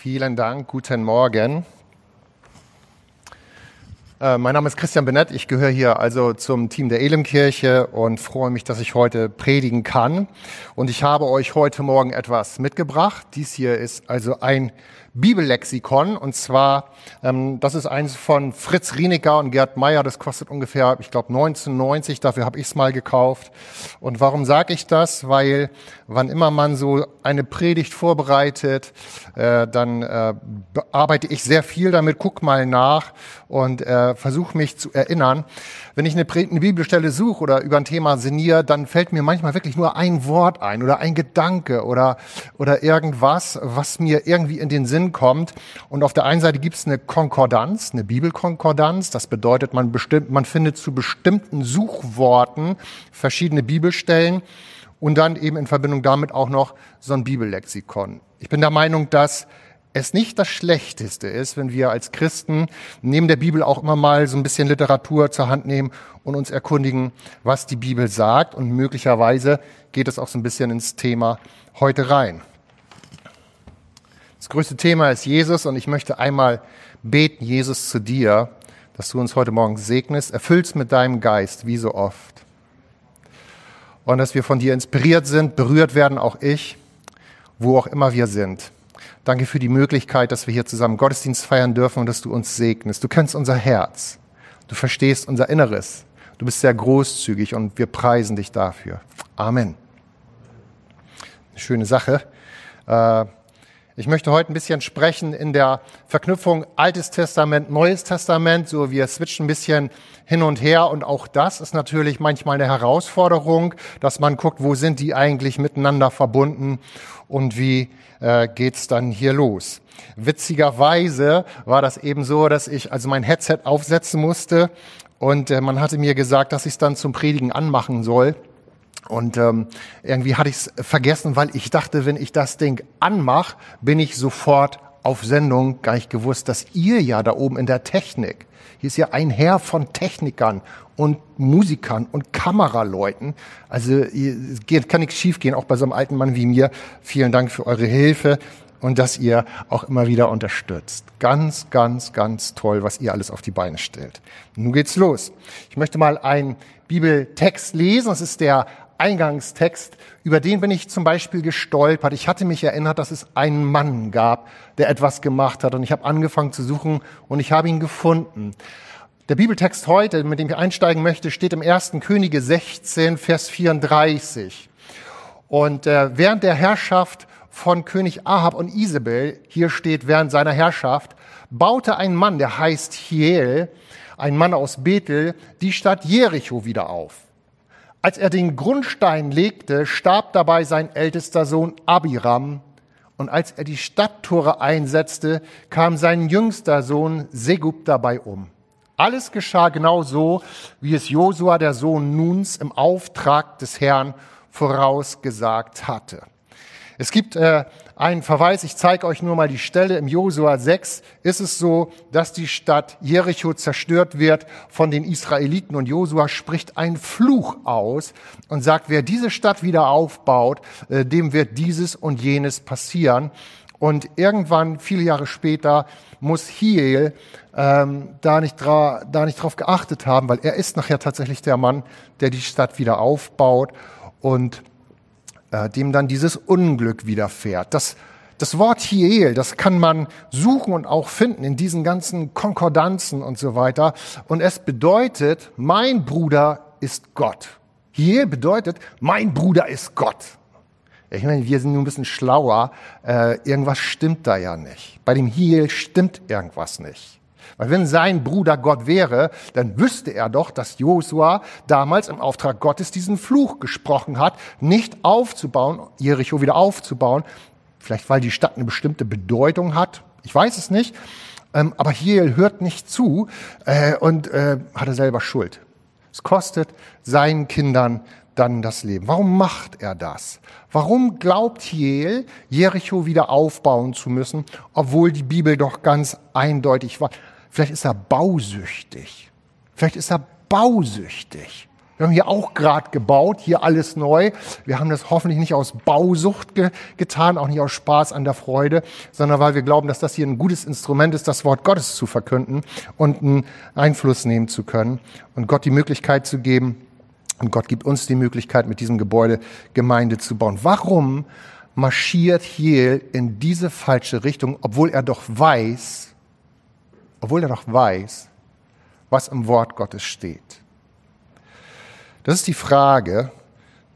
Vielen Dank, guten Morgen. Äh, mein Name ist Christian Benett, ich gehöre hier also zum Team der Elemkirche und freue mich, dass ich heute predigen kann. Und ich habe euch heute Morgen etwas mitgebracht. Dies hier ist also ein Bibellexikon. Und zwar, ähm, das ist eins von Fritz Rienecker und Gerd Meyer. Das kostet ungefähr, ich glaube, 1990. Dafür habe ich es mal gekauft. Und warum sage ich das? Weil wann immer man so eine Predigt vorbereitet, äh, dann äh, arbeite ich sehr viel damit, guck mal nach und äh, versuche mich zu erinnern. Wenn ich eine, eine Bibelstelle suche oder über ein Thema sinniere, dann fällt mir manchmal wirklich nur ein Wort ein oder ein Gedanke oder, oder irgendwas, was mir irgendwie in den Sinn kommt. Und auf der einen Seite gibt es eine Konkordanz, eine Bibelkonkordanz. Das bedeutet, man, bestimmt, man findet zu bestimmten Suchworten verschiedene Bibelstellen und dann eben in Verbindung damit auch noch so ein Bibellexikon. Ich bin der Meinung, dass es nicht das Schlechteste ist, wenn wir als Christen neben der Bibel auch immer mal so ein bisschen Literatur zur Hand nehmen und uns erkundigen, was die Bibel sagt. Und möglicherweise geht es auch so ein bisschen ins Thema heute rein. Das größte Thema ist Jesus und ich möchte einmal beten, Jesus, zu dir, dass du uns heute Morgen segnest, erfüllst mit deinem Geist, wie so oft. Und dass wir von dir inspiriert sind, berührt werden, auch ich, wo auch immer wir sind. Danke für die Möglichkeit, dass wir hier zusammen Gottesdienst feiern dürfen und dass du uns segnest. Du kennst unser Herz. Du verstehst unser Inneres. Du bist sehr großzügig und wir preisen dich dafür. Amen. Schöne Sache. Äh, ich möchte heute ein bisschen sprechen in der Verknüpfung Altes Testament, Neues Testament. So, wir switchen ein bisschen hin und her. Und auch das ist natürlich manchmal eine Herausforderung, dass man guckt, wo sind die eigentlich miteinander verbunden und wie äh, geht's dann hier los. Witzigerweise war das eben so, dass ich also mein Headset aufsetzen musste und äh, man hatte mir gesagt, dass ich es dann zum Predigen anmachen soll. Und ähm, irgendwie hatte ich es vergessen, weil ich dachte, wenn ich das Ding anmache, bin ich sofort auf Sendung. Gar nicht gewusst, dass ihr ja da oben in der Technik, hier ist ja ein Heer von Technikern und Musikern und Kameraleuten. Also es kann nichts schiefgehen, auch bei so einem alten Mann wie mir. Vielen Dank für eure Hilfe und dass ihr auch immer wieder unterstützt. Ganz, ganz, ganz toll, was ihr alles auf die Beine stellt. Nun geht's los. Ich möchte mal einen Bibeltext lesen. Das ist der Eingangstext, über den bin ich zum Beispiel gestolpert. Ich hatte mich erinnert, dass es einen Mann gab, der etwas gemacht hat und ich habe angefangen zu suchen und ich habe ihn gefunden. Der Bibeltext heute, mit dem ich einsteigen möchte, steht im 1. Könige 16, Vers 34. Und äh, während der Herrschaft von König Ahab und Isabel, hier steht während seiner Herrschaft, baute ein Mann, der heißt Hiel, ein Mann aus Bethel, die Stadt Jericho wieder auf. Als er den Grundstein legte, starb dabei sein ältester Sohn Abiram. Und als er die Stadttore einsetzte, kam sein jüngster Sohn Segub dabei um. Alles geschah genau so, wie es Josua, der Sohn Nuns, im Auftrag des Herrn vorausgesagt hatte. Es gibt äh, einen Verweis, ich zeige euch nur mal die Stelle. Im Josua 6 ist es so, dass die Stadt Jericho zerstört wird von den Israeliten und Josua spricht einen Fluch aus und sagt, wer diese Stadt wieder aufbaut, äh, dem wird dieses und jenes passieren. Und irgendwann, viele Jahre später, muss Hiel ähm, da, nicht da nicht drauf geachtet haben, weil er ist nachher tatsächlich der Mann, der die Stadt wieder aufbaut und äh, dem dann dieses Unglück widerfährt. Das, das Wort Hiel, das kann man suchen und auch finden in diesen ganzen Konkordanzen und so weiter. Und es bedeutet, mein Bruder ist Gott. Hiel bedeutet, mein Bruder ist Gott. Ich meine, wir sind nur ein bisschen schlauer. Äh, irgendwas stimmt da ja nicht. Bei dem Hiel stimmt irgendwas nicht. Weil wenn sein Bruder Gott wäre, dann wüsste er doch, dass Josua damals im Auftrag Gottes diesen Fluch gesprochen hat, nicht aufzubauen, Jericho wieder aufzubauen. Vielleicht weil die Stadt eine bestimmte Bedeutung hat. Ich weiß es nicht. Ähm, aber Hiel hört nicht zu äh, und äh, hatte selber Schuld. Es kostet seinen Kindern dann das Leben. Warum macht er das? Warum glaubt Hiel, Jericho wieder aufbauen zu müssen, obwohl die Bibel doch ganz eindeutig war? Vielleicht ist er bausüchtig. Vielleicht ist er bausüchtig. Wir haben hier auch gerade gebaut, hier alles neu. Wir haben das hoffentlich nicht aus Bausucht ge getan, auch nicht aus Spaß an der Freude, sondern weil wir glauben, dass das hier ein gutes Instrument ist, das Wort Gottes zu verkünden und einen Einfluss nehmen zu können und Gott die Möglichkeit zu geben. Und Gott gibt uns die Möglichkeit, mit diesem Gebäude Gemeinde zu bauen. Warum marschiert Hiel in diese falsche Richtung, obwohl er doch weiß, obwohl er doch weiß, was im Wort Gottes steht? Das ist die Frage,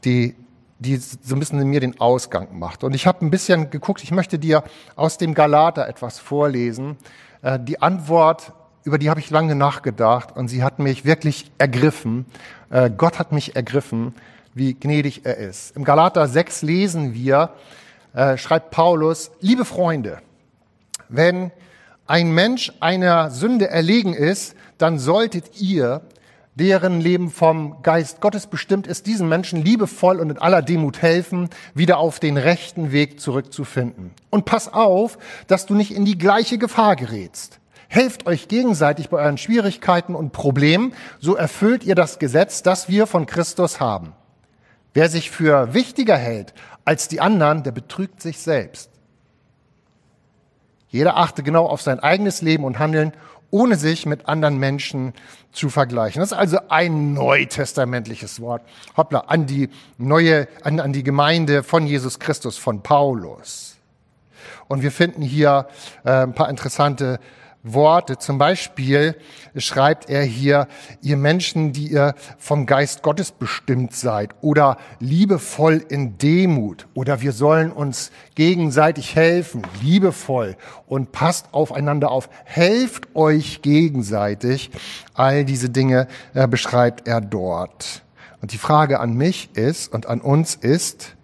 die, die so ein bisschen in mir den Ausgang macht. Und ich habe ein bisschen geguckt, ich möchte dir aus dem Galater etwas vorlesen. Äh, die Antwort, über die habe ich lange nachgedacht und sie hat mich wirklich ergriffen. Äh, Gott hat mich ergriffen, wie gnädig er ist. Im Galater 6 lesen wir, äh, schreibt Paulus, liebe Freunde, wenn ein Mensch einer Sünde erlegen ist, dann solltet ihr deren Leben vom Geist Gottes bestimmt ist, diesen Menschen liebevoll und in aller Demut helfen, wieder auf den rechten Weg zurückzufinden. Und pass auf, dass du nicht in die gleiche Gefahr gerätst. Helft euch gegenseitig bei euren Schwierigkeiten und Problemen, so erfüllt ihr das Gesetz, das wir von Christus haben. Wer sich für wichtiger hält als die anderen, der betrügt sich selbst. Jeder achte genau auf sein eigenes Leben und Handeln ohne sich mit anderen Menschen zu vergleichen. Das ist also ein neutestamentliches Wort. Hoppla, an die neue, an, an die Gemeinde von Jesus Christus, von Paulus. Und wir finden hier äh, ein paar interessante Worte. Zum Beispiel schreibt er hier, ihr Menschen, die ihr vom Geist Gottes bestimmt seid oder liebevoll in Demut oder wir sollen uns gegenseitig helfen, liebevoll und passt aufeinander auf, helft euch gegenseitig. All diese Dinge äh, beschreibt er dort. Und die Frage an mich ist und an uns ist,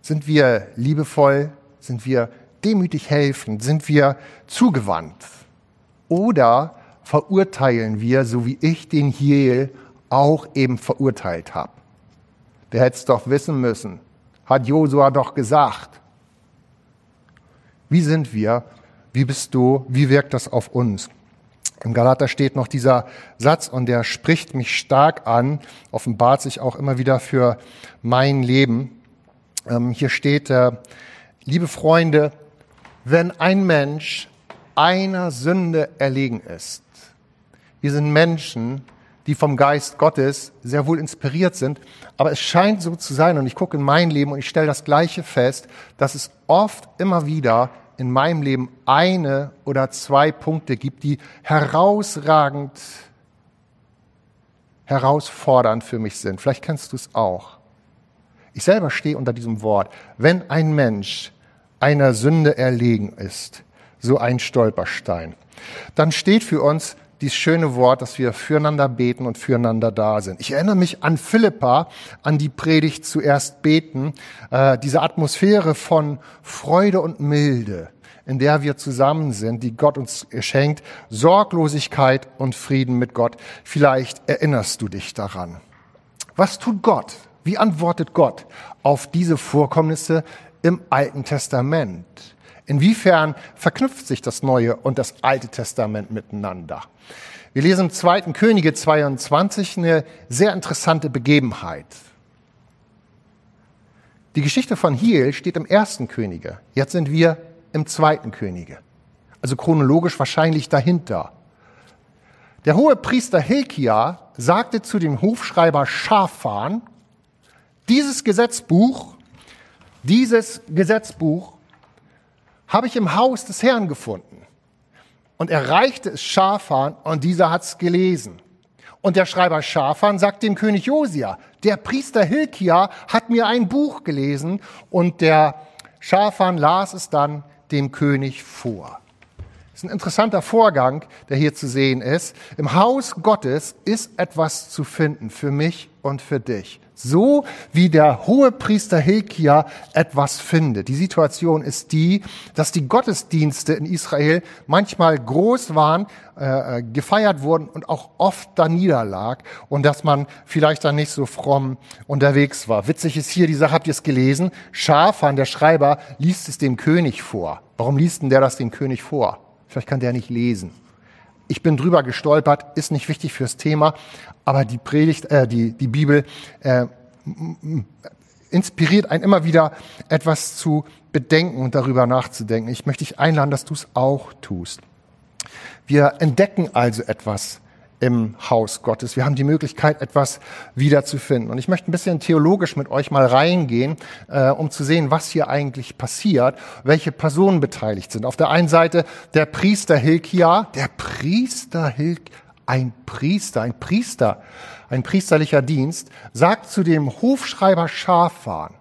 sind wir liebevoll, sind wir demütig helfen? Sind wir zugewandt? Oder verurteilen wir, so wie ich den Hiel auch eben verurteilt habe? Der hätte es doch wissen müssen. Hat Josua doch gesagt. Wie sind wir? Wie bist du? Wie wirkt das auf uns? Im Galater steht noch dieser Satz und der spricht mich stark an, offenbart sich auch immer wieder für mein Leben. Ähm, hier steht, äh, liebe Freunde, wenn ein Mensch einer Sünde erlegen ist. Wir sind Menschen, die vom Geist Gottes sehr wohl inspiriert sind, aber es scheint so zu sein, und ich gucke in mein Leben und ich stelle das Gleiche fest, dass es oft immer wieder in meinem Leben eine oder zwei Punkte gibt, die herausragend, herausfordernd für mich sind. Vielleicht kennst du es auch. Ich selber stehe unter diesem Wort. Wenn ein Mensch einer Sünde erlegen ist, so ein Stolperstein, dann steht für uns dieses schöne Wort, dass wir füreinander beten und füreinander da sind. Ich erinnere mich an Philippa, an die Predigt zuerst beten, äh, diese Atmosphäre von Freude und Milde, in der wir zusammen sind, die Gott uns schenkt, Sorglosigkeit und Frieden mit Gott. Vielleicht erinnerst du dich daran. Was tut Gott? Wie antwortet Gott auf diese Vorkommnisse im Alten Testament. Inwiefern verknüpft sich das Neue und das Alte Testament miteinander? Wir lesen im 2. Könige 22 eine sehr interessante Begebenheit. Die Geschichte von Hiel steht im ersten Könige. Jetzt sind wir im zweiten Könige. Also chronologisch wahrscheinlich dahinter. Der hohe Priester Hilkia sagte zu dem Hofschreiber Schafan, dieses Gesetzbuch dieses Gesetzbuch habe ich im Haus des Herrn gefunden. Und er reichte es Schafan und dieser hat es gelesen. Und der Schreiber Schafan sagt dem König Josia, der Priester Hilkia hat mir ein Buch gelesen und der Schafan las es dann dem König vor. Das ist ein interessanter Vorgang, der hier zu sehen ist. Im Haus Gottes ist etwas zu finden für mich und für dich. So wie der hohe Priester Hilkia etwas findet. Die Situation ist die, dass die Gottesdienste in Israel manchmal groß waren, äh, äh, gefeiert wurden und auch oft da niederlag und dass man vielleicht dann nicht so fromm unterwegs war. Witzig ist hier, die Sache habt ihr es gelesen, Schafan, der Schreiber, liest es dem König vor. Warum liest denn der das dem König vor? Vielleicht kann der nicht lesen. Ich bin drüber gestolpert, ist nicht wichtig fürs Thema, aber die Predigt, äh, die, die Bibel äh, inspiriert einen immer wieder etwas zu bedenken und darüber nachzudenken. Ich möchte dich einladen, dass du es auch tust. Wir entdecken also etwas im Haus Gottes. Wir haben die Möglichkeit, etwas wiederzufinden. Und ich möchte ein bisschen theologisch mit euch mal reingehen, äh, um zu sehen, was hier eigentlich passiert, welche Personen beteiligt sind. Auf der einen Seite der Priester Hilkia, der Priester Hilkia, ein Priester, ein Priester, ein priesterlicher Dienst, sagt zu dem Hofschreiber Schafan,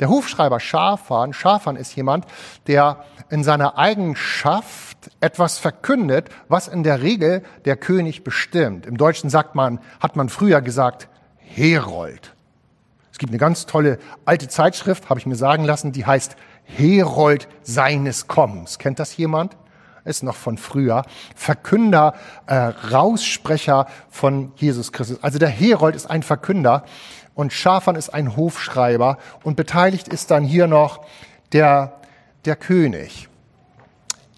der Hofschreiber Schafan, Schafan ist jemand, der in seiner Eigenschaft etwas verkündet, was in der Regel der König bestimmt. Im Deutschen sagt man, hat man früher gesagt, Herold. Es gibt eine ganz tolle alte Zeitschrift, habe ich mir sagen lassen, die heißt Herold seines Kommens. Kennt das jemand? Ist noch von früher. Verkünder, äh, Raussprecher von Jesus Christus. Also der Herold ist ein Verkünder und Schafan ist ein Hofschreiber und beteiligt ist dann hier noch der, der König,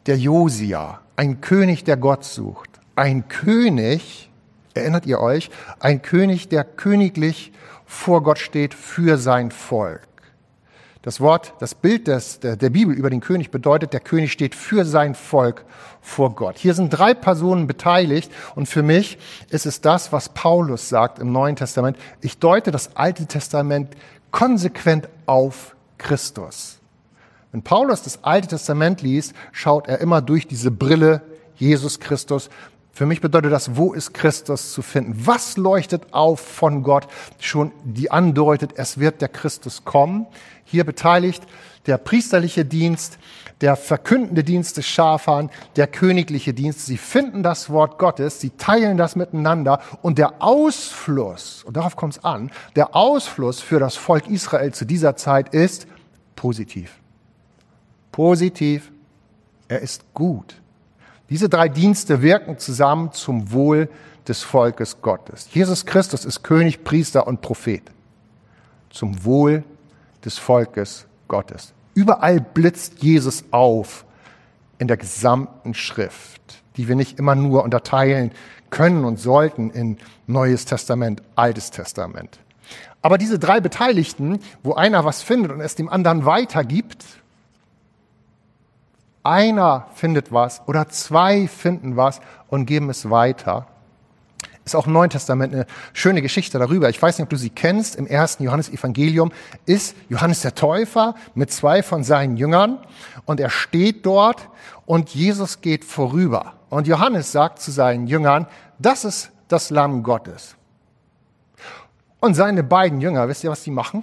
der Josia, ein König, der Gott sucht, ein König, erinnert ihr euch, ein König, der königlich vor Gott steht für sein Volk. Das Wort, das Bild des, der, der, Bibel über den König bedeutet, der König steht für sein Volk vor Gott. Hier sind drei Personen beteiligt und für mich ist es das, was Paulus sagt im Neuen Testament. Ich deute das Alte Testament konsequent auf Christus. Wenn Paulus das Alte Testament liest, schaut er immer durch diese Brille Jesus Christus. Für mich bedeutet das, wo ist Christus zu finden? Was leuchtet auf von Gott schon, die andeutet, es wird der Christus kommen? Hier beteiligt der priesterliche Dienst, der verkündende Dienst des Schafan, der königliche Dienst. Sie finden das Wort Gottes, sie teilen das miteinander und der Ausfluss, und darauf kommt es an, der Ausfluss für das Volk Israel zu dieser Zeit ist positiv. Positiv. Er ist gut. Diese drei Dienste wirken zusammen zum Wohl des Volkes Gottes. Jesus Christus ist König, Priester und Prophet. Zum Wohl des Volkes Gottes. Überall blitzt Jesus auf in der gesamten Schrift, die wir nicht immer nur unterteilen können und sollten in Neues Testament, Altes Testament. Aber diese drei Beteiligten, wo einer was findet und es dem anderen weitergibt, einer findet was oder zwei finden was und geben es weiter, ist auch im Neuen Testament eine schöne Geschichte darüber. Ich weiß nicht, ob du sie kennst. Im ersten Johannesevangelium ist Johannes der Täufer mit zwei von seinen Jüngern und er steht dort und Jesus geht vorüber. Und Johannes sagt zu seinen Jüngern, das ist das Lamm Gottes. Und seine beiden Jünger, wisst ihr, was die machen?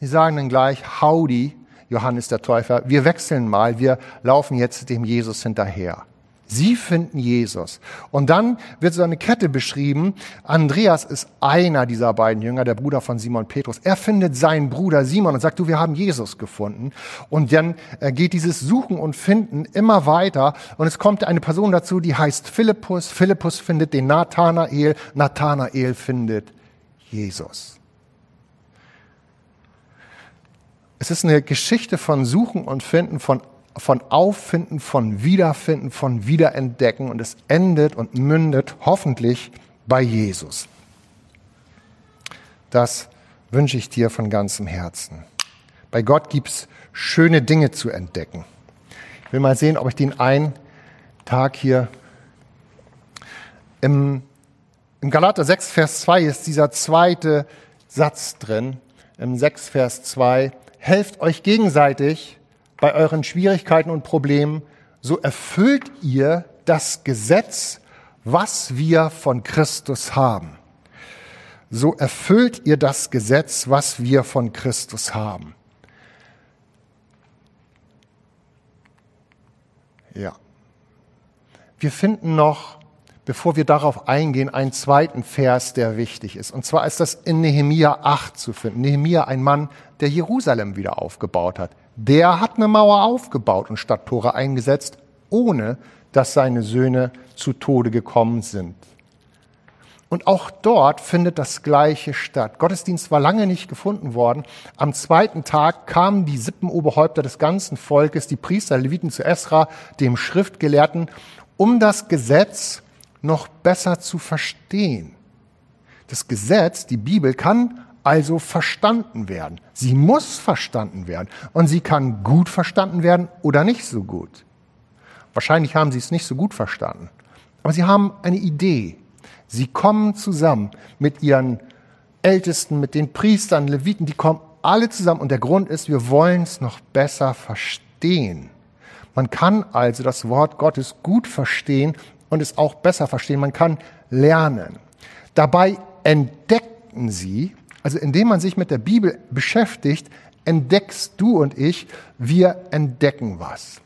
Die sagen dann gleich, Howdy, Johannes der Täufer, wir wechseln mal, wir laufen jetzt dem Jesus hinterher. Sie finden Jesus. Und dann wird so eine Kette beschrieben. Andreas ist einer dieser beiden Jünger, der Bruder von Simon Petrus. Er findet seinen Bruder Simon und sagt, du, wir haben Jesus gefunden. Und dann äh, geht dieses Suchen und Finden immer weiter. Und es kommt eine Person dazu, die heißt Philippus. Philippus findet den Nathanael. Nathanael findet Jesus. Es ist eine Geschichte von Suchen und Finden, von von Auffinden, von Wiederfinden, von Wiederentdecken und es endet und mündet hoffentlich bei Jesus. Das wünsche ich dir von ganzem Herzen. Bei Gott gibt es schöne Dinge zu entdecken. Ich will mal sehen, ob ich den einen Tag hier im, im Galater 6, Vers 2 ist dieser zweite Satz drin. Im 6, Vers 2. Helft euch gegenseitig, bei euren Schwierigkeiten und Problemen, so erfüllt ihr das Gesetz, was wir von Christus haben. So erfüllt ihr das Gesetz, was wir von Christus haben. Ja. Wir finden noch, bevor wir darauf eingehen, einen zweiten Vers, der wichtig ist. Und zwar ist das in Nehemia 8 zu finden. Nehemia, ein Mann, der Jerusalem wieder aufgebaut hat der hat eine Mauer aufgebaut und Stadttore eingesetzt, ohne dass seine Söhne zu Tode gekommen sind. Und auch dort findet das Gleiche statt. Gottesdienst war lange nicht gefunden worden. Am zweiten Tag kamen die Sippenoberhäupter des ganzen Volkes, die Priester, Leviten zu Esra, dem Schriftgelehrten, um das Gesetz noch besser zu verstehen. Das Gesetz, die Bibel, kann also verstanden werden. Sie muss verstanden werden. Und sie kann gut verstanden werden oder nicht so gut. Wahrscheinlich haben sie es nicht so gut verstanden. Aber sie haben eine Idee. Sie kommen zusammen mit ihren Ältesten, mit den Priestern, Leviten, die kommen alle zusammen. Und der Grund ist, wir wollen es noch besser verstehen. Man kann also das Wort Gottes gut verstehen und es auch besser verstehen. Man kann lernen. Dabei entdeckten sie, also indem man sich mit der Bibel beschäftigt, entdeckst du und ich, wir entdecken was.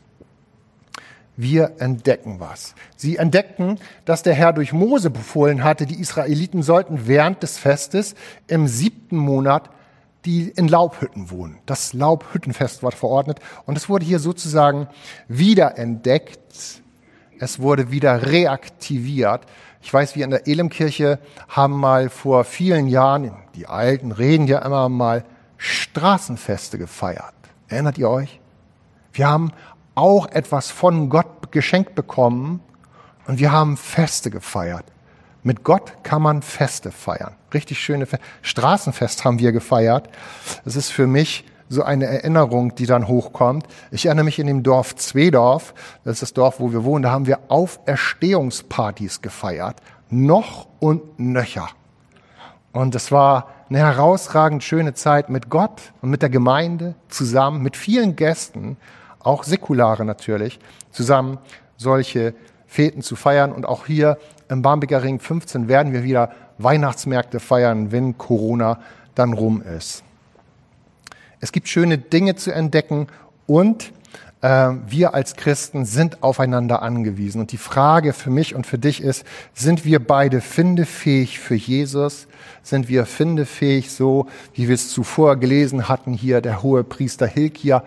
Wir entdecken was. Sie entdeckten, dass der Herr durch Mose befohlen hatte, die Israeliten sollten während des Festes im siebten Monat die in Laubhütten wohnen. Das Laubhüttenfest war verordnet und es wurde hier sozusagen wiederentdeckt. Es wurde wieder reaktiviert. Ich weiß, wir in der Elemkirche haben mal vor vielen Jahren, die Alten reden ja immer mal, Straßenfeste gefeiert. Erinnert ihr euch? Wir haben auch etwas von Gott geschenkt bekommen und wir haben Feste gefeiert. Mit Gott kann man Feste feiern. Richtig schöne Feste. Straßenfest haben wir gefeiert. Das ist für mich so eine Erinnerung, die dann hochkommt. Ich erinnere mich in dem Dorf Zwedorf, das ist das Dorf, wo wir wohnen, da haben wir Auferstehungspartys gefeiert. Noch und nöcher. Und es war eine herausragend schöne Zeit mit Gott und mit der Gemeinde zusammen, mit vielen Gästen, auch säkulare natürlich, zusammen solche Feten zu feiern. Und auch hier im Barmbeker Ring 15 werden wir wieder Weihnachtsmärkte feiern, wenn Corona dann rum ist. Es gibt schöne Dinge zu entdecken und äh, wir als Christen sind aufeinander angewiesen. Und die Frage für mich und für dich ist, sind wir beide findefähig für Jesus? Sind wir findefähig so, wie wir es zuvor gelesen hatten hier, der hohe Priester Hilkia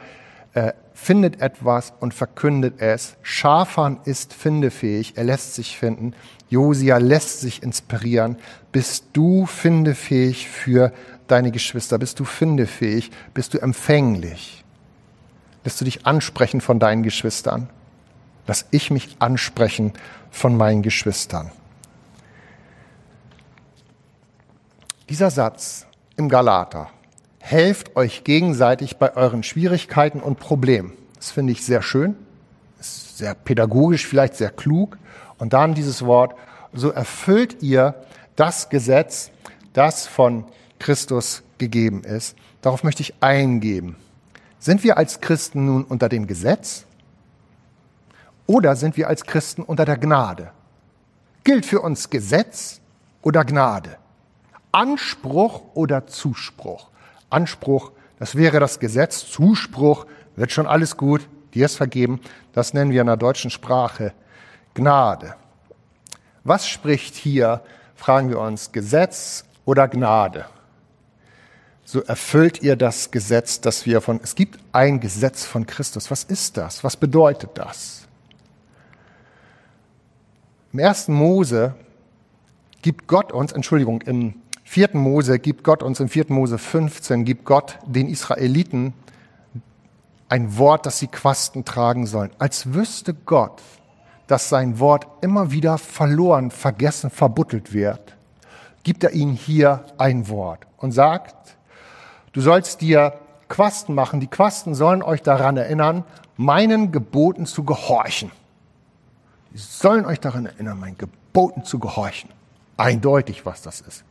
äh, findet etwas und verkündet es. Schafan ist findefähig, er lässt sich finden. Josia lässt sich inspirieren. Bist du findefähig für deine Geschwister? Bist du findefähig? Bist du empfänglich? Lässt du dich ansprechen von deinen Geschwistern? Lass ich mich ansprechen von meinen Geschwistern. Dieser Satz im Galater, helft euch gegenseitig bei euren Schwierigkeiten und Problemen. Das finde ich sehr schön, ist sehr pädagogisch, vielleicht sehr klug. Und dann dieses Wort, so erfüllt ihr das Gesetz, das von Christus gegeben ist. Darauf möchte ich eingeben. Sind wir als Christen nun unter dem Gesetz oder sind wir als Christen unter der Gnade? Gilt für uns Gesetz oder Gnade? Anspruch oder Zuspruch? Anspruch, das wäre das Gesetz. Zuspruch, wird schon alles gut, dir ist vergeben. Das nennen wir in der deutschen Sprache Gnade. Was spricht hier, fragen wir uns, Gesetz oder Gnade? So erfüllt ihr das Gesetz, das wir von, es gibt ein Gesetz von Christus. Was ist das? Was bedeutet das? Im ersten Mose gibt Gott uns, Entschuldigung, im vierten Mose gibt Gott uns, im vierten Mose 15 gibt Gott den Israeliten ein Wort, das sie Quasten tragen sollen. Als wüsste Gott, dass sein Wort immer wieder verloren, vergessen, verbuttelt wird, gibt er ihnen hier ein Wort und sagt, du sollst dir Quasten machen. Die Quasten sollen euch daran erinnern, meinen Geboten zu gehorchen. Sie sollen euch daran erinnern, meinen Geboten zu gehorchen. Eindeutig, was das ist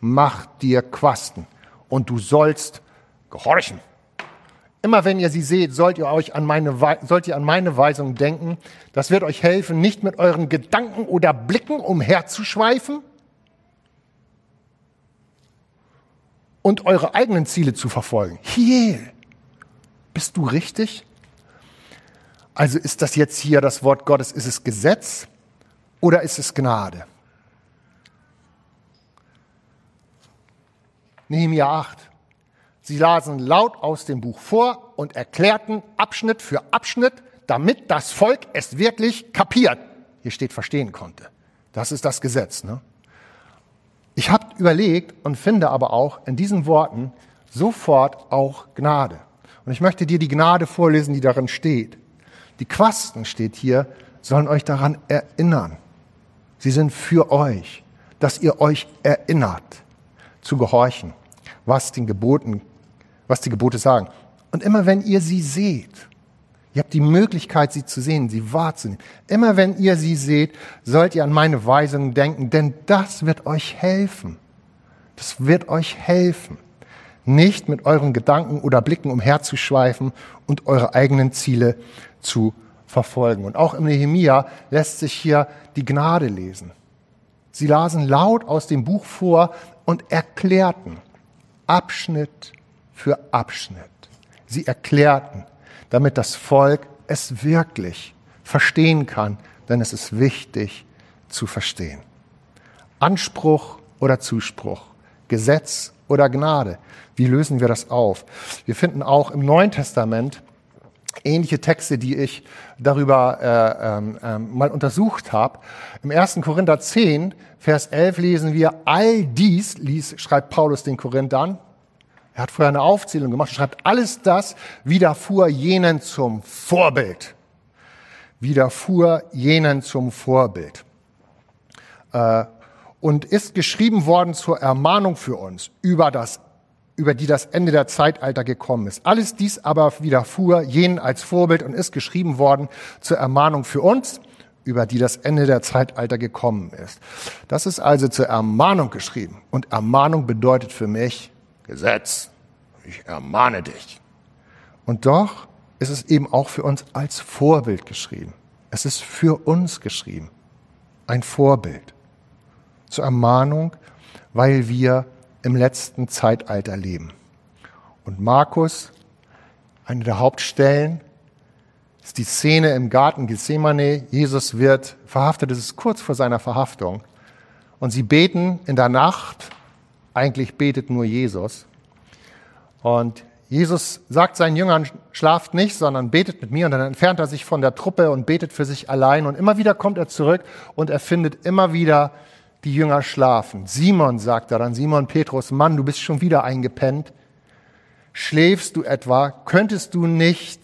mach dir Quasten und du sollst gehorchen. Immer wenn ihr sie seht, sollt ihr euch an meine, sollt ihr an meine Weisung denken. Das wird euch helfen, nicht mit euren Gedanken oder Blicken umherzuschweifen und eure eigenen Ziele zu verfolgen. Hier, bist du richtig? Also ist das jetzt hier das Wort Gottes, ist es Gesetz oder ist es Gnade? Nehemiah 8. Sie lasen laut aus dem Buch vor und erklärten Abschnitt für Abschnitt, damit das Volk es wirklich kapiert. Hier steht verstehen konnte. Das ist das Gesetz. Ne? Ich habe überlegt und finde aber auch in diesen Worten sofort auch Gnade. Und ich möchte dir die Gnade vorlesen, die darin steht. Die Quasten steht hier, sollen euch daran erinnern. Sie sind für euch, dass ihr euch erinnert, zu gehorchen, was den Geboten, was die Gebote sagen. Und immer wenn ihr sie seht, ihr habt die Möglichkeit, sie zu sehen, sie wahrzunehmen. Immer wenn ihr sie seht, sollt ihr an meine Weisungen denken, denn das wird euch helfen. Das wird euch helfen, nicht mit euren Gedanken oder Blicken umherzuschweifen und eure eigenen Ziele zu verfolgen. Und auch im Nehemia lässt sich hier die Gnade lesen. Sie lasen laut aus dem Buch vor und erklärten Abschnitt für Abschnitt. Sie erklärten, damit das Volk es wirklich verstehen kann, denn es ist wichtig zu verstehen. Anspruch oder Zuspruch, Gesetz oder Gnade. Wie lösen wir das auf? Wir finden auch im Neuen Testament ähnliche Texte, die ich darüber äh, ähm mal untersucht habe. Im 1. Korinther 10, Vers 11 lesen wir, all dies, ließ, schreibt Paulus den Korinthern, er hat vorher eine Aufzählung gemacht, schreibt, alles das widerfuhr jenen zum Vorbild. Widerfuhr jenen zum Vorbild. Äh, und ist geschrieben worden zur Ermahnung für uns über das über die das Ende der Zeitalter gekommen ist. Alles dies aber widerfuhr jenen als Vorbild und ist geschrieben worden zur Ermahnung für uns, über die das Ende der Zeitalter gekommen ist. Das ist also zur Ermahnung geschrieben. Und Ermahnung bedeutet für mich Gesetz. Ich ermahne dich. Und doch ist es eben auch für uns als Vorbild geschrieben. Es ist für uns geschrieben. Ein Vorbild. Zur Ermahnung, weil wir im letzten Zeitalter leben. Und Markus, eine der Hauptstellen, ist die Szene im Garten Gethsemane. Jesus wird verhaftet, es ist kurz vor seiner Verhaftung. Und sie beten in der Nacht, eigentlich betet nur Jesus. Und Jesus sagt seinen Jüngern, schlaft nicht, sondern betet mit mir. Und dann entfernt er sich von der Truppe und betet für sich allein. Und immer wieder kommt er zurück und er findet immer wieder die Jünger schlafen. Simon sagt er dann, Simon Petrus, Mann, du bist schon wieder eingepennt. Schläfst du etwa? Könntest du nicht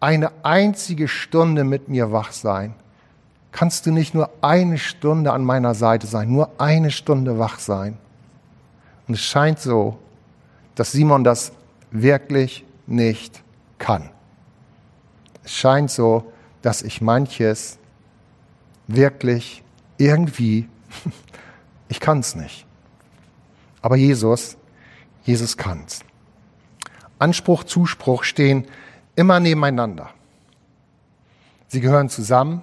eine einzige Stunde mit mir wach sein? Kannst du nicht nur eine Stunde an meiner Seite sein, nur eine Stunde wach sein? Und es scheint so, dass Simon das wirklich nicht kann. Es scheint so, dass ich manches wirklich irgendwie Ich kann es nicht. Aber Jesus, Jesus kann's. Anspruch, Zuspruch stehen immer nebeneinander. Sie gehören zusammen.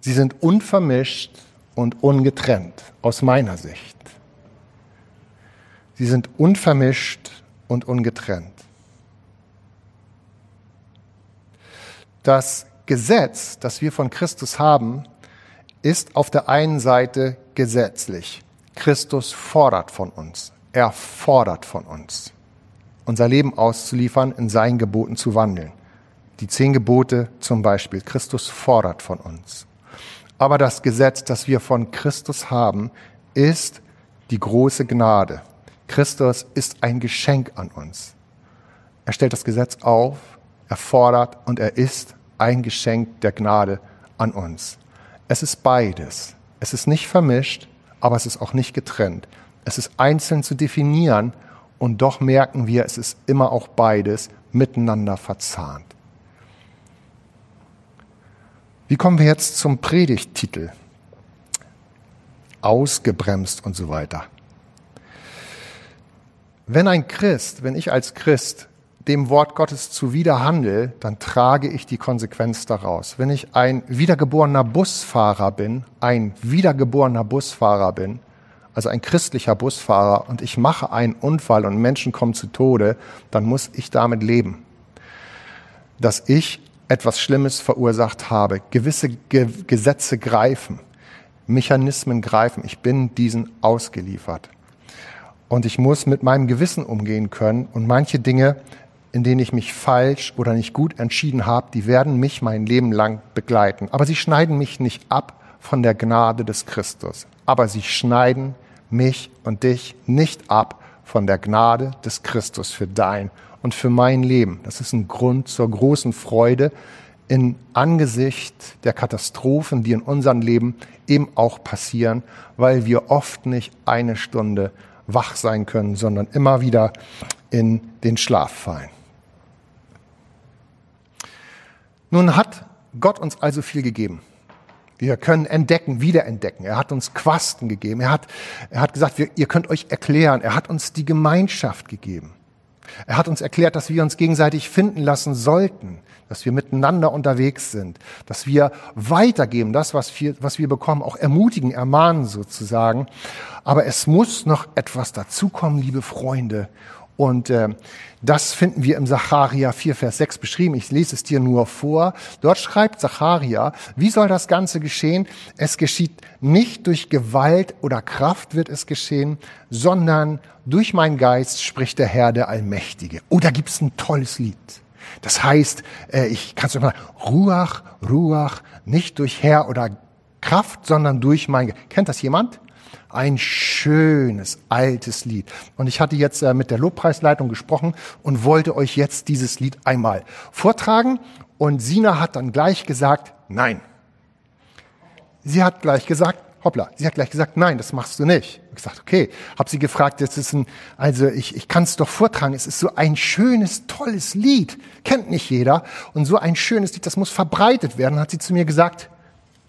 Sie sind unvermischt und ungetrennt aus meiner Sicht. Sie sind unvermischt und ungetrennt. Das Gesetz, das wir von Christus haben, ist auf der einen Seite gesetzlich. Christus fordert von uns. Er fordert von uns, unser Leben auszuliefern, in seinen Geboten zu wandeln. Die zehn Gebote zum Beispiel. Christus fordert von uns. Aber das Gesetz, das wir von Christus haben, ist die große Gnade. Christus ist ein Geschenk an uns. Er stellt das Gesetz auf, er fordert und er ist ein Geschenk der Gnade an uns. Es ist beides. Es ist nicht vermischt, aber es ist auch nicht getrennt. Es ist einzeln zu definieren und doch merken wir, es ist immer auch beides miteinander verzahnt. Wie kommen wir jetzt zum Predigttitel? Ausgebremst und so weiter. Wenn ein Christ, wenn ich als Christ dem Wort Gottes zuwider handle, dann trage ich die Konsequenz daraus. Wenn ich ein wiedergeborener Busfahrer bin, ein wiedergeborener Busfahrer bin, also ein christlicher Busfahrer und ich mache einen Unfall und Menschen kommen zu Tode, dann muss ich damit leben, dass ich etwas Schlimmes verursacht habe. Gewisse Ge Gesetze greifen, Mechanismen greifen. Ich bin diesen ausgeliefert. Und ich muss mit meinem Gewissen umgehen können und manche Dinge in denen ich mich falsch oder nicht gut entschieden habe, die werden mich mein Leben lang begleiten. Aber sie schneiden mich nicht ab von der Gnade des Christus. Aber sie schneiden mich und dich nicht ab von der Gnade des Christus für dein und für mein Leben. Das ist ein Grund zur großen Freude in Angesicht der Katastrophen, die in unserem Leben eben auch passieren, weil wir oft nicht eine Stunde wach sein können, sondern immer wieder in den Schlaf fallen. Nun hat Gott uns also viel gegeben. Wir können entdecken, wiederentdecken. Er hat uns Quasten gegeben. Er hat, er hat gesagt, wir, ihr könnt euch erklären. Er hat uns die Gemeinschaft gegeben. Er hat uns erklärt, dass wir uns gegenseitig finden lassen sollten, dass wir miteinander unterwegs sind, dass wir weitergeben, das, was wir, was wir bekommen, auch ermutigen, ermahnen sozusagen. Aber es muss noch etwas dazukommen, liebe Freunde. Und äh, das finden wir im Sacharia 4, Vers 6 beschrieben. Ich lese es dir nur vor. Dort schreibt Sacharia, wie soll das Ganze geschehen? Es geschieht nicht durch Gewalt oder Kraft wird es geschehen, sondern durch meinen Geist spricht der Herr, der Allmächtige. Oh, da gibt's ein tolles Lied. Das heißt, äh, ich kann es mal, Ruach, Ruach, nicht durch Herr oder Kraft, sondern durch mein Geist. Kennt das jemand? Ein schönes, altes Lied. Und ich hatte jetzt äh, mit der Lobpreisleitung gesprochen und wollte euch jetzt dieses Lied einmal vortragen. Und Sina hat dann gleich gesagt, nein. Sie hat gleich gesagt, hoppla, sie hat gleich gesagt, nein, das machst du nicht. Ich gesagt, okay, habe sie gefragt, das ist ein, also ich, ich kann es doch vortragen, es ist so ein schönes, tolles Lied, kennt nicht jeder und so ein schönes Lied, das muss verbreitet werden. Hat sie zu mir gesagt,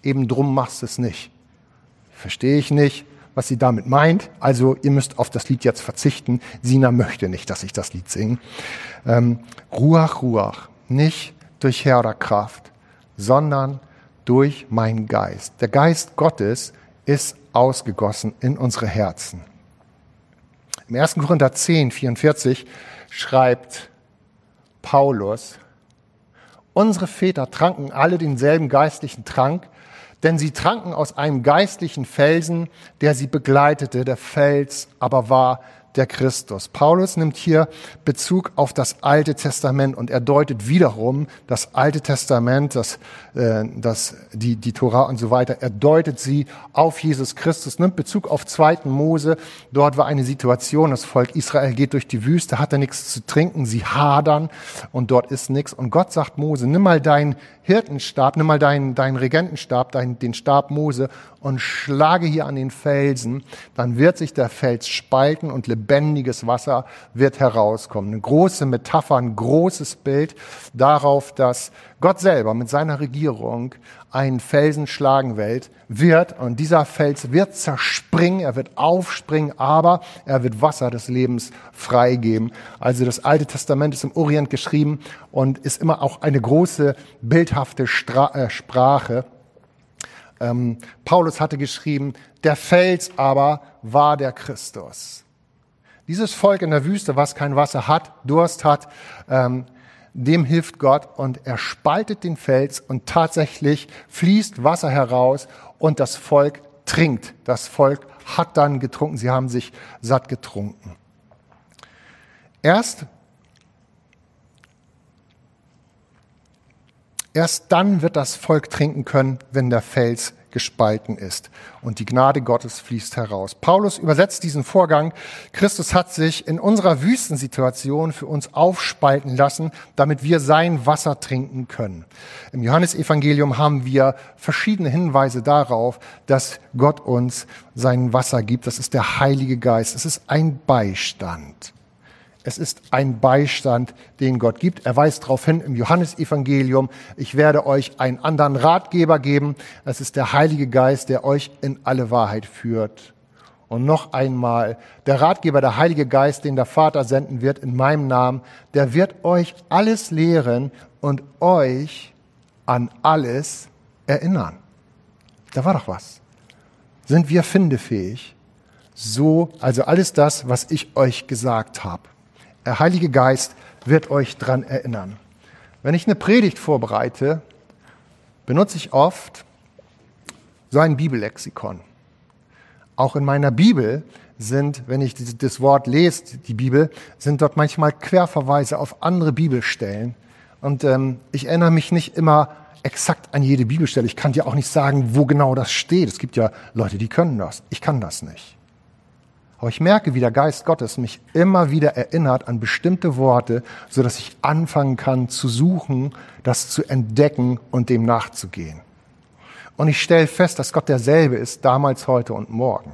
eben drum machst du es nicht. Verstehe ich nicht, was sie damit meint. Also ihr müsst auf das Lied jetzt verzichten. Sina möchte nicht, dass ich das Lied singe. Ähm, Ruach, Ruach, nicht durch Herr oder Kraft, sondern durch meinen Geist. Der Geist Gottes ist ausgegossen in unsere Herzen. Im 1. Korinther 10, 44 schreibt Paulus, unsere Väter tranken alle denselben geistlichen Trank, denn sie tranken aus einem geistlichen Felsen, der sie begleitete. Der Fels aber war der Christus. Paulus nimmt hier Bezug auf das Alte Testament und er deutet wiederum das Alte Testament, das, äh, das, die, die Tora und so weiter, er deutet sie auf Jesus Christus, nimmt Bezug auf 2. Mose. Dort war eine Situation, das Volk Israel geht durch die Wüste, hatte nichts zu trinken, sie hadern und dort ist nichts. Und Gott sagt Mose, nimm mal deinen Hirtenstab, nimm mal deinen, deinen Regentenstab, deinen, den Stab Mose und schlage hier an den Felsen, dann wird sich der Fels spalten und lebendiges Wasser wird herauskommen. Eine große Metapher, ein großes Bild darauf, dass Gott selber mit seiner Regierung einen Felsen schlagen wird und dieser Fels wird zerspringen, er wird aufspringen, aber er wird Wasser des Lebens freigeben. Also das Alte Testament ist im Orient geschrieben und ist immer auch eine große bildhafte Stra äh, Sprache. Ähm, Paulus hatte geschrieben, der Fels aber war der Christus. Dieses Volk in der Wüste, was kein Wasser hat, Durst hat, ähm, dem hilft Gott und er spaltet den Fels und tatsächlich fließt Wasser heraus und das Volk trinkt. Das Volk hat dann getrunken, sie haben sich satt getrunken. Erst Erst dann wird das Volk trinken können, wenn der Fels gespalten ist und die Gnade Gottes fließt heraus. Paulus übersetzt diesen Vorgang. Christus hat sich in unserer Wüstensituation für uns aufspalten lassen, damit wir sein Wasser trinken können. Im Johannesevangelium haben wir verschiedene Hinweise darauf, dass Gott uns sein Wasser gibt. Das ist der Heilige Geist. Es ist ein Beistand. Es ist ein Beistand, den Gott gibt. Er weist darauf hin im Johannesevangelium, ich werde euch einen anderen Ratgeber geben. Es ist der Heilige Geist, der euch in alle Wahrheit führt. Und noch einmal, der Ratgeber, der Heilige Geist, den der Vater senden wird in meinem Namen, der wird euch alles lehren und euch an alles erinnern. Da war doch was. Sind wir findefähig? So, also alles das, was ich euch gesagt habe. Der Heilige Geist wird euch dran erinnern. Wenn ich eine Predigt vorbereite, benutze ich oft so ein Bibellexikon. Auch in meiner Bibel sind, wenn ich das Wort lese, die Bibel, sind dort manchmal Querverweise auf andere Bibelstellen. Und ähm, ich erinnere mich nicht immer exakt an jede Bibelstelle. Ich kann dir auch nicht sagen, wo genau das steht. Es gibt ja Leute, die können das. Ich kann das nicht. Aber ich merke, wie der Geist Gottes mich immer wieder erinnert an bestimmte Worte, so dass ich anfangen kann zu suchen, das zu entdecken und dem nachzugehen. Und ich stelle fest, dass Gott derselbe ist, damals, heute und morgen.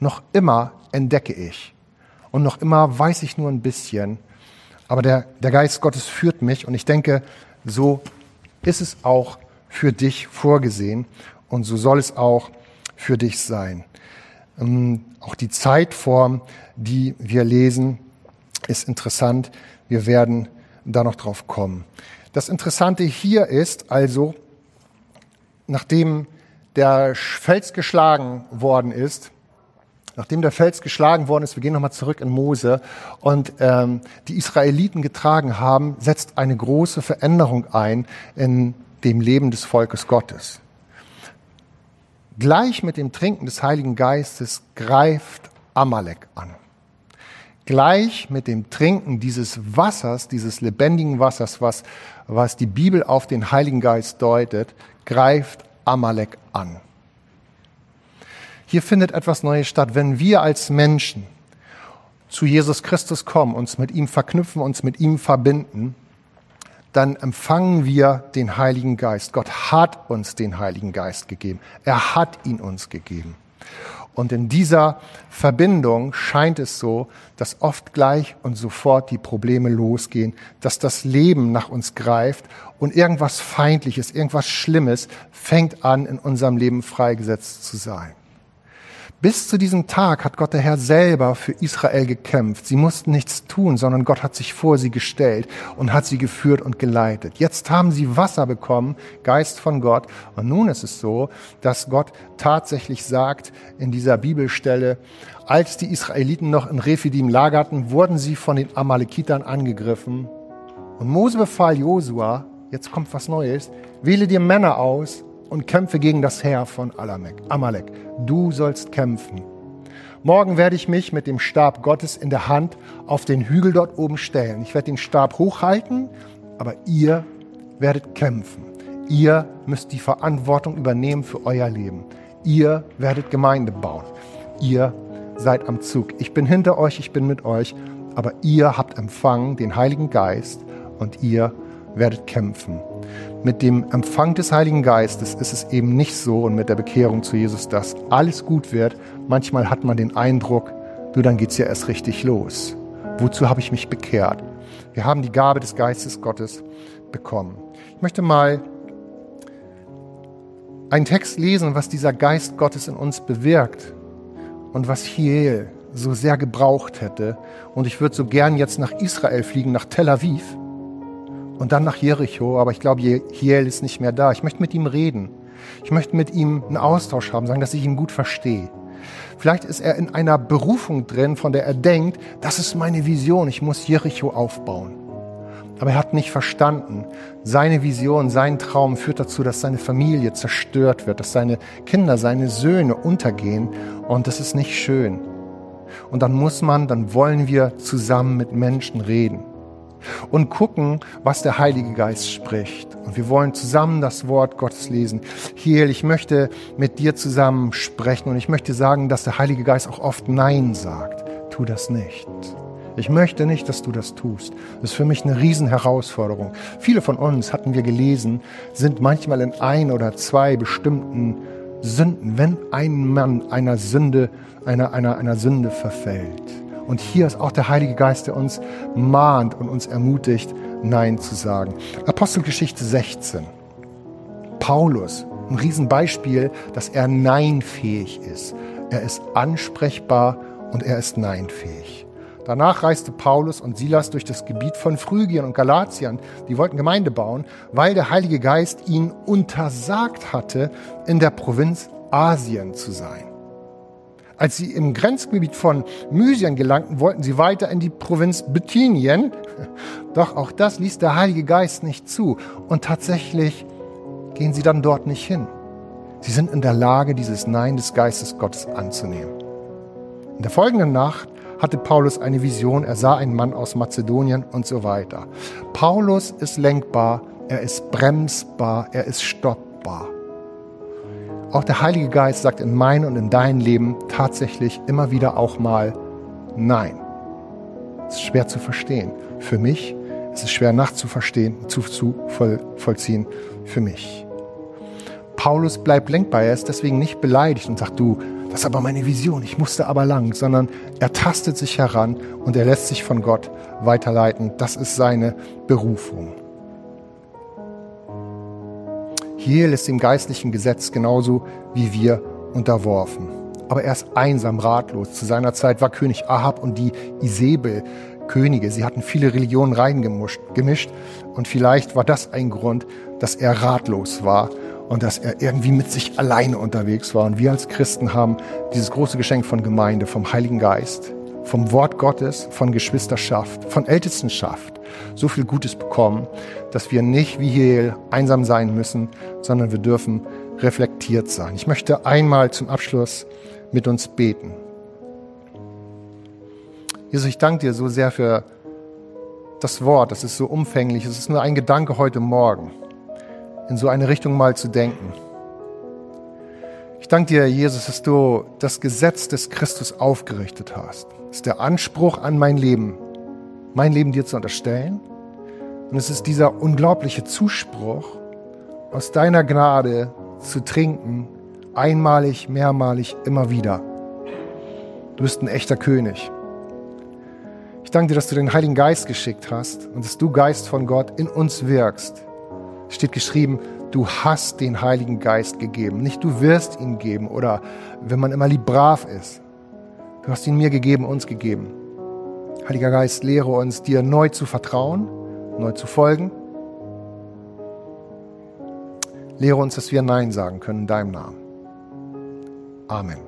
Noch immer entdecke ich. Und noch immer weiß ich nur ein bisschen. Aber der, der Geist Gottes führt mich. Und ich denke, so ist es auch für dich vorgesehen. Und so soll es auch für dich sein. Ähm, auch die Zeitform, die wir lesen, ist interessant. Wir werden da noch drauf kommen. Das Interessante hier ist also, nachdem der Fels geschlagen worden ist, nachdem der Fels geschlagen worden ist, wir gehen nochmal zurück in Mose und ähm, die Israeliten getragen haben, setzt eine große Veränderung ein in dem Leben des Volkes Gottes. Gleich mit dem Trinken des Heiligen Geistes greift Amalek an. Gleich mit dem Trinken dieses Wassers, dieses lebendigen Wassers, was, was die Bibel auf den Heiligen Geist deutet, greift Amalek an. Hier findet etwas Neues statt. Wenn wir als Menschen zu Jesus Christus kommen, uns mit ihm verknüpfen, uns mit ihm verbinden, dann empfangen wir den Heiligen Geist. Gott hat uns den Heiligen Geist gegeben. Er hat ihn uns gegeben. Und in dieser Verbindung scheint es so, dass oft gleich und sofort die Probleme losgehen, dass das Leben nach uns greift und irgendwas Feindliches, irgendwas Schlimmes fängt an, in unserem Leben freigesetzt zu sein. Bis zu diesem Tag hat Gott der Herr selber für Israel gekämpft. Sie mussten nichts tun, sondern Gott hat sich vor sie gestellt und hat sie geführt und geleitet. Jetzt haben sie Wasser bekommen, Geist von Gott. Und nun ist es so, dass Gott tatsächlich sagt in dieser Bibelstelle, als die Israeliten noch in Rephidim lagerten, wurden sie von den Amalekitern angegriffen. Und Mose befahl Josua, jetzt kommt was Neues, wähle dir Männer aus und kämpfe gegen das Heer von Amalek. Du sollst kämpfen. Morgen werde ich mich mit dem Stab Gottes in der Hand auf den Hügel dort oben stellen. Ich werde den Stab hochhalten, aber ihr werdet kämpfen. Ihr müsst die Verantwortung übernehmen für euer Leben. Ihr werdet Gemeinde bauen. Ihr seid am Zug. Ich bin hinter euch, ich bin mit euch, aber ihr habt empfangen den Heiligen Geist und ihr werdet kämpfen mit dem Empfang des Heiligen Geistes ist es eben nicht so und mit der Bekehrung zu Jesus, dass alles gut wird. Manchmal hat man den Eindruck, du, dann geht's ja erst richtig los. Wozu habe ich mich bekehrt? Wir haben die Gabe des Geistes Gottes bekommen. Ich möchte mal einen Text lesen, was dieser Geist Gottes in uns bewirkt und was Hiel so sehr gebraucht hätte. Und ich würde so gern jetzt nach Israel fliegen, nach Tel Aviv und dann nach Jericho, aber ich glaube, Hiel ist nicht mehr da. Ich möchte mit ihm reden. Ich möchte mit ihm einen Austausch haben, sagen, dass ich ihn gut verstehe. Vielleicht ist er in einer Berufung drin, von der er denkt, das ist meine Vision, ich muss Jericho aufbauen. Aber er hat nicht verstanden, seine Vision, sein Traum führt dazu, dass seine Familie zerstört wird, dass seine Kinder, seine Söhne untergehen und das ist nicht schön. Und dann muss man, dann wollen wir zusammen mit Menschen reden und gucken, was der Heilige Geist spricht. Und wir wollen zusammen das Wort Gottes lesen. Hiel, ich möchte mit dir zusammen sprechen und ich möchte sagen, dass der Heilige Geist auch oft Nein sagt. Tu das nicht. Ich möchte nicht, dass du das tust. Das ist für mich eine Riesenherausforderung. Viele von uns, hatten wir gelesen, sind manchmal in ein oder zwei bestimmten Sünden, wenn ein Mann einer Sünde, einer, einer, einer Sünde verfällt. Und hier ist auch der Heilige Geist, der uns mahnt und uns ermutigt, Nein zu sagen. Apostelgeschichte 16. Paulus, ein Riesenbeispiel, dass er neinfähig ist. Er ist ansprechbar und er ist neinfähig. Danach reiste Paulus und Silas durch das Gebiet von Phrygien und Galatien. Die wollten Gemeinde bauen, weil der Heilige Geist ihnen untersagt hatte, in der Provinz Asien zu sein. Als sie im Grenzgebiet von Mysien gelangten, wollten sie weiter in die Provinz Bithynien. Doch auch das ließ der Heilige Geist nicht zu. Und tatsächlich gehen sie dann dort nicht hin. Sie sind in der Lage, dieses Nein des Geistes Gottes anzunehmen. In der folgenden Nacht hatte Paulus eine Vision, er sah einen Mann aus Mazedonien und so weiter. Paulus ist lenkbar, er ist bremsbar, er ist stoppbar. Auch der Heilige Geist sagt in mein und in dein Leben tatsächlich immer wieder auch mal Nein. Es ist schwer zu verstehen. Für mich ist es schwer nachzuverstehen, zu, zu voll, vollziehen. Für mich. Paulus bleibt lenkbar. Er ist deswegen nicht beleidigt und sagt, du, das ist aber meine Vision, ich musste aber lang, sondern er tastet sich heran und er lässt sich von Gott weiterleiten. Das ist seine Berufung. Hiel ist dem geistlichen Gesetz genauso wie wir unterworfen. Aber er ist einsam, ratlos. Zu seiner Zeit war König Ahab und die Isabel Könige. Sie hatten viele Religionen reingemischt und vielleicht war das ein Grund, dass er ratlos war und dass er irgendwie mit sich alleine unterwegs war. Und wir als Christen haben dieses große Geschenk von Gemeinde, vom Heiligen Geist, vom Wort Gottes, von Geschwisterschaft, von Ältestenschaft so viel Gutes bekommen, dass wir nicht wie hier einsam sein müssen, sondern wir dürfen reflektiert sein. Ich möchte einmal zum Abschluss mit uns beten. Jesus, ich danke dir so sehr für das Wort. Das ist so umfänglich. Es ist nur ein Gedanke heute Morgen, in so eine Richtung mal zu denken. Ich danke dir, Jesus, dass du das Gesetz des Christus aufgerichtet hast. Das ist der Anspruch an mein Leben, mein Leben dir zu unterstellen. Und es ist dieser unglaubliche Zuspruch, aus deiner Gnade zu trinken, einmalig, mehrmalig, immer wieder. Du bist ein echter König. Ich danke dir, dass du den Heiligen Geist geschickt hast und dass du, Geist von Gott, in uns wirkst. Es steht geschrieben, du hast den Heiligen Geist gegeben. Nicht du wirst ihn geben oder wenn man immer lieb brav ist. Du hast ihn mir gegeben, uns gegeben. Heiliger Geist, lehre uns, dir neu zu vertrauen, neu zu folgen. Lehre uns, dass wir Nein sagen können in deinem Namen. Amen.